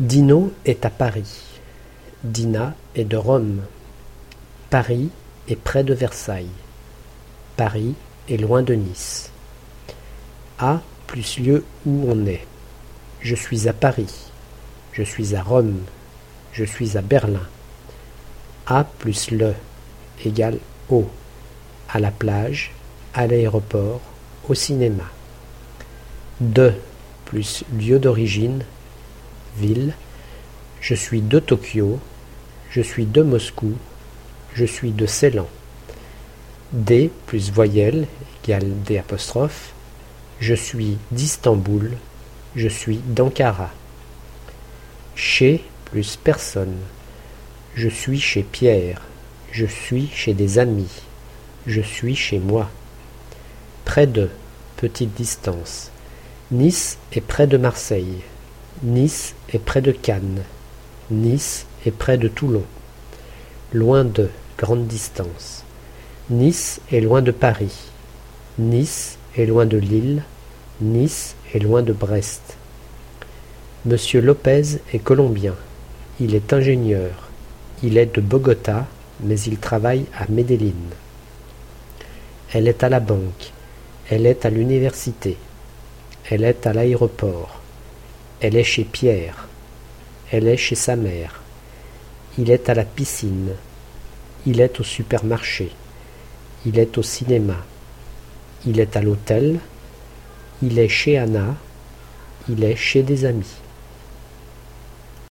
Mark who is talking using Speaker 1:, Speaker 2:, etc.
Speaker 1: Dino est à Paris. Dina est de Rome. Paris est près de Versailles. Paris est loin de Nice. A plus lieu où on est. Je suis à Paris. Je suis à Rome. Je suis à Berlin. A plus le égale O. À la plage, à l'aéroport, au cinéma. De plus lieu d'origine, ville. Je suis de Tokyo. Je suis de Moscou. Je suis de Ceylan. D plus voyelle égale D. Je suis d'Istanbul. Je suis d'Ankara. Chez plus personne. Je suis chez Pierre. Je suis chez des amis. Je suis chez moi. Près de, petite distance. Nice est près de Marseille. Nice est près de Cannes. Nice est près de Toulon. Loin de, grande distance. Nice est loin de Paris. Nice est loin de Lille. Nice est loin de Brest. Monsieur Lopez est colombien. Il est ingénieur. Il est de Bogota, mais il travaille à Medellín. Elle est à la banque. Elle est à l'université. Elle est à l'aéroport. Elle est chez Pierre. Elle est chez sa mère. Il est à la piscine. Il est au supermarché. Il est au cinéma. Il est à l'hôtel. Il est chez Anna. Il est chez des amis.